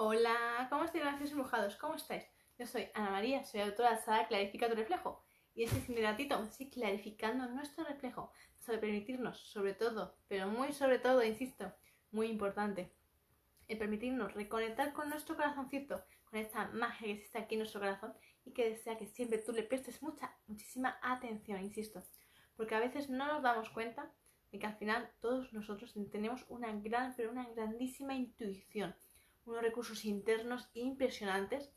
Hola, ¿cómo estáis, gracias embrujados? ¿Cómo estáis? Yo soy Ana María, soy autora de la saga Clarifica tu reflejo. Y este es mi ratito ir clarificando nuestro reflejo. Sobre permitirnos, sobre todo, pero muy sobre todo, insisto, muy importante, el permitirnos reconectar con nuestro corazoncito, con esta magia que existe aquí en nuestro corazón y que desea que siempre tú le prestes mucha, muchísima atención, insisto. Porque a veces no nos damos cuenta de que al final todos nosotros tenemos una gran, pero una grandísima intuición, unos recursos internos impresionantes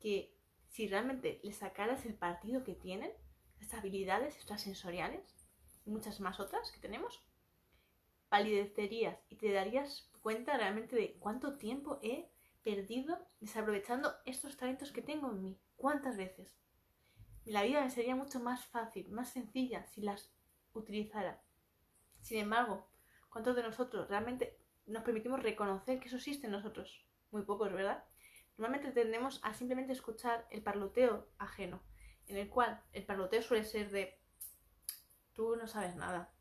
que si realmente le sacaras el partido que tienen, estas habilidades extrasensoriales y muchas más otras que tenemos, palidecerías y te darías cuenta realmente de cuánto tiempo he perdido desaprovechando estos talentos que tengo en mí. ¿Cuántas veces? La vida me sería mucho más fácil, más sencilla si las utilizara. Sin embargo, ¿cuántos de nosotros realmente nos permitimos reconocer que eso existe en nosotros? Muy pocos, ¿verdad? Normalmente tendemos a simplemente escuchar el parloteo ajeno, en el cual el parloteo suele ser de tú no sabes nada,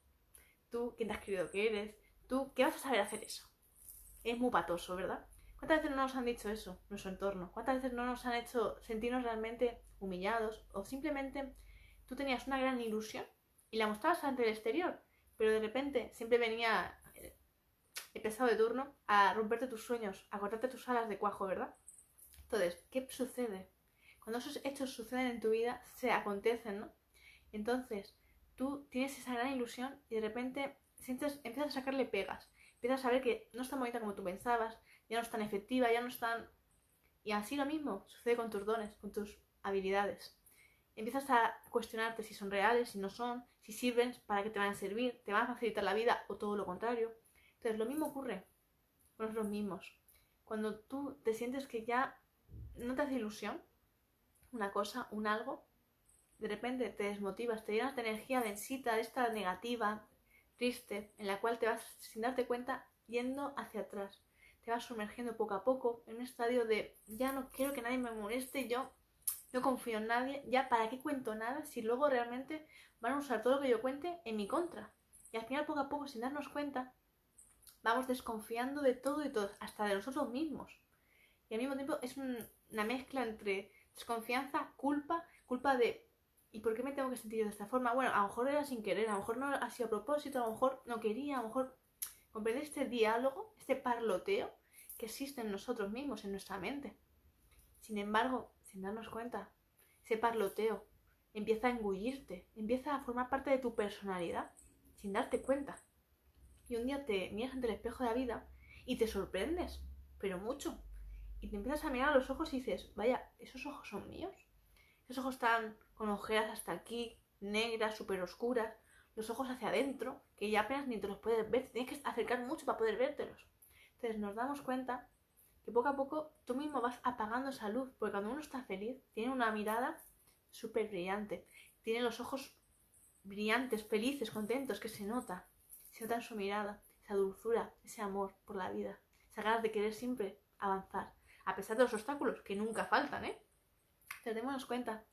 tú quién te has creído que eres, tú qué vas a saber hacer eso. Es muy patoso, ¿verdad? ¿Cuántas veces no nos han dicho eso, nuestro entorno? ¿Cuántas veces no nos han hecho sentirnos realmente humillados? O simplemente tú tenías una gran ilusión y la mostrabas ante el exterior, pero de repente siempre venía el pesado de turno a romperte tus sueños, a cortarte tus alas de cuajo, ¿verdad? Entonces, ¿qué sucede? Cuando esos hechos suceden en tu vida, se acontecen, ¿no? Entonces, tú tienes esa gran ilusión y de repente sientes, empiezas a sacarle pegas. Empiezas a ver que no es tan bonita como tú pensabas, ya no es tan efectiva, ya no es tan... Y así lo mismo sucede con tus dones, con tus habilidades. Empiezas a cuestionarte si son reales, si no son, si sirven, para qué te van a servir, te van a facilitar la vida o todo lo contrario. Entonces, lo mismo ocurre con los mismos. Cuando tú te sientes que ya no te hace ilusión una cosa, un algo, de repente te desmotivas, te llenas de energía densita, de esta negativa, triste, en la cual te vas, sin darte cuenta, yendo hacia atrás. Te vas sumergiendo poco a poco en un estadio de ya no quiero que nadie me moleste, yo no confío en nadie, ya para qué cuento nada si luego realmente van a usar todo lo que yo cuente en mi contra. Y al final poco a poco, sin darnos cuenta, vamos desconfiando de todo y todo, hasta de nosotros mismos. Y al mismo tiempo es una mezcla entre desconfianza, culpa, culpa de ¿y por qué me tengo que sentir de esta forma? Bueno, a lo mejor era sin querer, a lo mejor no ha sido a propósito, a lo mejor no quería, a lo mejor comprender este diálogo, este parloteo que existe en nosotros mismos, en nuestra mente. Sin embargo, sin darnos cuenta, ese parloteo empieza a engullirte, empieza a formar parte de tu personalidad, sin darte cuenta. Y un día te miras ante el espejo de la vida y te sorprendes, pero mucho, y te empiezas a mirar a los ojos y dices, vaya, ¿esos ojos son míos? Esos ojos están con ojeras hasta aquí, negras, súper oscuras, los ojos hacia adentro, que ya apenas ni te los puedes ver, tienes que acercar mucho para poder vértelos. Entonces nos damos cuenta que poco a poco tú mismo vas apagando esa luz, porque cuando uno está feliz, tiene una mirada súper brillante, tiene los ojos brillantes, felices, contentos, que se nota, se en su mirada, esa dulzura, ese amor por la vida, esa ganas de querer siempre avanzar a pesar de los obstáculos, que nunca faltan, ¿eh? Pero démonos cuenta,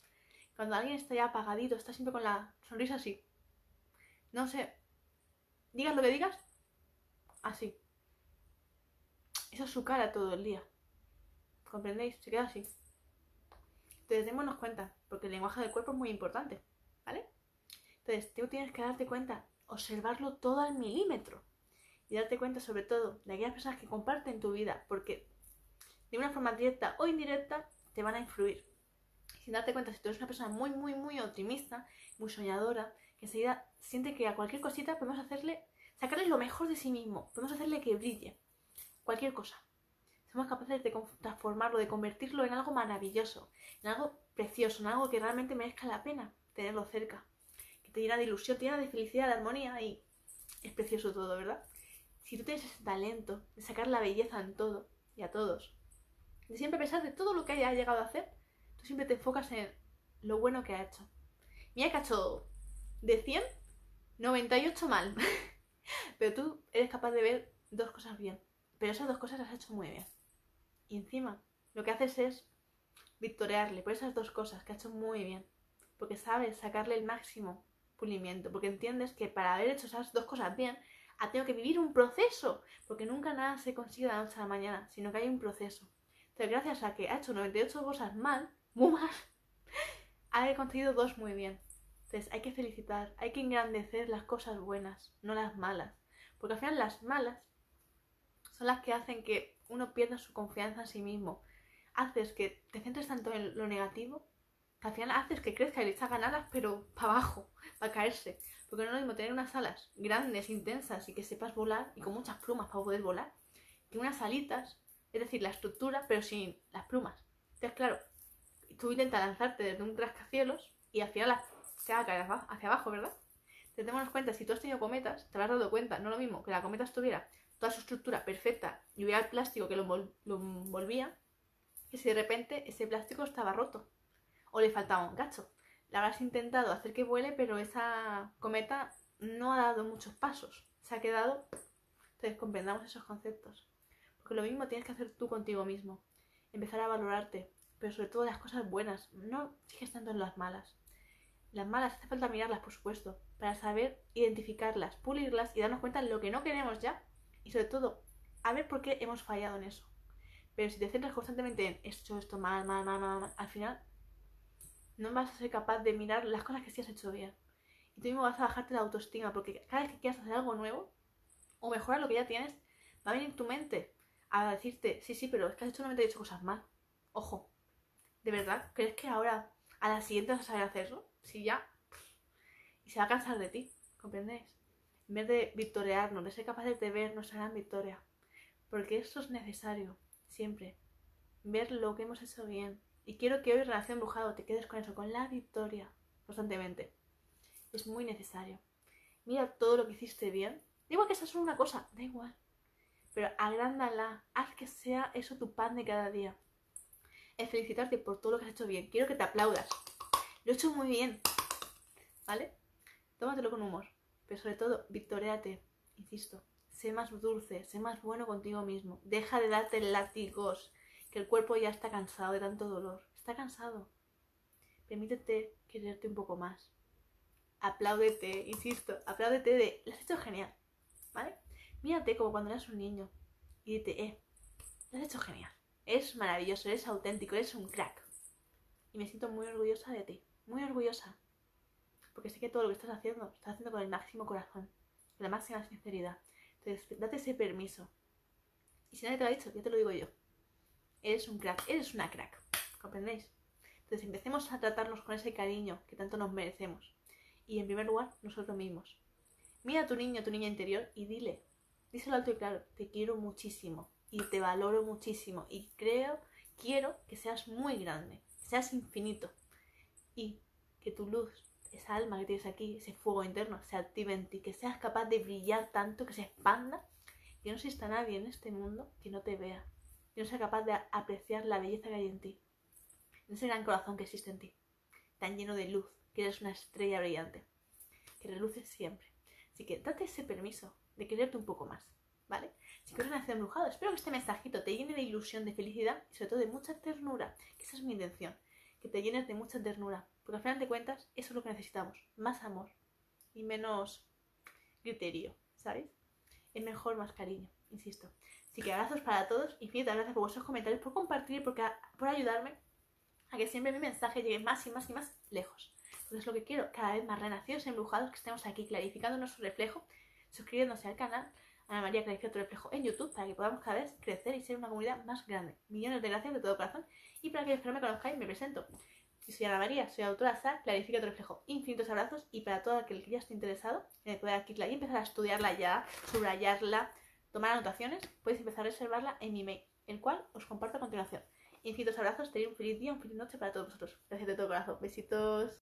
cuando alguien está ya apagadito, está siempre con la sonrisa así, no sé, digas lo que digas, así. Esa es su cara todo el día. ¿Comprendéis? Se queda así. Entonces démonos cuenta, porque el lenguaje del cuerpo es muy importante, ¿vale? Entonces tú tienes que darte cuenta, observarlo todo al milímetro y darte cuenta sobre todo de aquellas personas que comparten tu vida, porque de una forma directa o indirecta, te van a influir. Sin darte cuenta, si tú eres una persona muy, muy, muy optimista, muy soñadora, que enseguida siente que a cualquier cosita podemos hacerle, sacarle lo mejor de sí mismo, podemos hacerle que brille. Cualquier cosa. Somos capaces de transformarlo, de convertirlo en algo maravilloso, en algo precioso, en algo que realmente merezca la pena tenerlo cerca. Te llena de ilusión, te llena de felicidad, de armonía y es precioso todo, ¿verdad? Si tú tienes ese talento de sacar la belleza en todo y a todos, de siempre pensar de todo lo que haya llegado a hacer, tú siempre te enfocas en lo bueno que ha hecho. Mira que ha hecho de 100, 98 mal. Pero tú eres capaz de ver dos cosas bien. Pero esas dos cosas las has hecho muy bien. Y encima, lo que haces es victorearle por esas dos cosas que ha hecho muy bien. Porque sabes sacarle el máximo Porque entiendes que para haber hecho esas dos cosas bien, ha tenido que vivir un proceso, porque nunca nada se consigue de la noche a la mañana, sino que hay un proceso. Entonces, gracias a que ha hecho 98 cosas mal, muy mal, ha conseguido dos muy bien. Entonces, hay que felicitar, hay que engrandecer las cosas buenas, no las malas. Porque al final las malas son las que hacen que uno pierda su confianza en sí mismo. Haces que te centres tanto en lo negativo, al final haces que crezca y le echas alas, pero para abajo, para caerse. Porque no es lo mismo tener unas alas grandes, intensas y que sepas volar y con muchas plumas para poder volar, que unas alitas, es decir, la estructura, pero sin las plumas. Entonces, claro, tú intentas lanzarte desde un rascacielos y al final se va a caer hacia abajo, ¿verdad? Te tenemos cuenta, si tú has tenido cometas, te habrás dado cuenta, no lo mismo que la cometa estuviera toda su estructura perfecta y hubiera el plástico que lo, envolvía, que si de repente ese plástico estaba roto o le faltaba un gacho. La habrás intentado hacer que vuele, pero esa cometa no ha dado muchos pasos. Se ha quedado. Entonces comprendamos esos conceptos. Porque lo mismo tienes que hacer tú contigo mismo. Empezar a valorarte, pero sobre todo las cosas buenas. No fijes tanto en las malas. Las malas hace falta mirarlas, por supuesto, para saber identificarlas, pulirlas y darnos cuenta de lo que no queremos ya y sobre todo, a ver por qué hemos fallado en eso. Pero si te centras constantemente en esto, esto, mal, mal, mal, mal, al final no vas a ser capaz de mirar las cosas que sí has hecho bien. Y tú mismo vas a bajarte la autoestima, porque cada vez que quieras hacer algo nuevo o mejorar lo que ya tienes, va a venir tu mente a decirte, sí, sí, pero es que has hecho he hecho cosas mal. Ojo, ¿de verdad? ¿Crees que ahora a la siguiente vas a saber hacerlo? Si ya. Y se va a cansar de ti, ¿comprendéis? en vez de victoriarnos, de ser capaces de ver nuestra gran victoria. Porque eso es necesario, siempre. Ver lo que hemos hecho bien. Y quiero que hoy, Relación Brujado, te quedes con eso, con la victoria, constantemente. Es muy necesario. Mira todo lo que hiciste bien. Igual que esa es una cosa, da igual. Pero agrándala, haz que sea eso tu pan de cada día. Es felicitarte por todo lo que has hecho bien. Quiero que te aplaudas. Lo he hecho muy bien. ¿Vale? Tómatelo con humor. Pero sobre todo, victoriate, insisto. Sé más dulce, sé más bueno contigo mismo. Deja de darte látigos, que el cuerpo ya está cansado de tanto dolor. Está cansado. Permítete quererte un poco más. Apláudete, insisto, apláudete de, lo has hecho genial, ¿vale? Mírate como cuando eras un niño y dite, eh, lo has hecho genial. Es maravilloso, eres auténtico, eres un crack. Y me siento muy orgullosa de ti, muy orgullosa porque sé que todo lo que estás haciendo, lo estás haciendo con el máximo corazón, con la máxima sinceridad. Entonces, date ese permiso. Y si nadie te lo ha dicho, ya te lo digo yo. Eres un crack, eres una crack. ¿Comprendéis? Entonces, empecemos a tratarnos con ese cariño que tanto nos merecemos. Y en primer lugar, nosotros mismos. Mira a tu niño, a tu niña interior y dile, díselo alto y claro, te quiero muchísimo y te valoro muchísimo y creo, quiero que seas muy grande, que seas infinito y que tu luz esa alma que tienes aquí, ese fuego interno, se active en ti, que seas capaz de brillar tanto, que se expanda, que no exista nadie en este mundo que no te vea, que no sea capaz de apreciar la belleza que hay en ti, en ese gran corazón que existe en ti, tan lleno de luz, que eres una estrella brillante, que reluces siempre. Así que date ese permiso de quererte un poco más, ¿vale? Si quieres nacer embrujado, espero que este mensajito te llene de ilusión, de felicidad y sobre todo de mucha ternura, que esa es mi intención, que te llenes de mucha ternura, porque al final de cuentas, eso es lo que necesitamos. Más amor y menos criterio, ¿sabes? Es mejor más cariño, insisto. Así que abrazos para todos. Infinitas gracias por vuestros comentarios, por compartir, por, por ayudarme a que siempre mi mensaje llegue más y más y más lejos. Porque es lo que quiero, cada vez más renacidos, embrujados, que estemos aquí clarificando nuestro reflejo, suscribiéndose al canal Ana María Clarifica tu reflejo en YouTube para que podamos cada vez crecer y ser una comunidad más grande. Millones de gracias de todo corazón. Y para que no me conozcáis, me presento. Yo soy Ana María, soy autora de Clarifica tu reflejo. Infinitos abrazos y para todo aquel que ya esté interesado en poder adquirirla y empezar a estudiarla ya, subrayarla, tomar anotaciones, podéis empezar a reservarla en mi mail, el cual os comparto a continuación. Infinitos abrazos, tenéis un feliz día, un feliz noche para todos vosotros. Gracias de todo corazón. Besitos.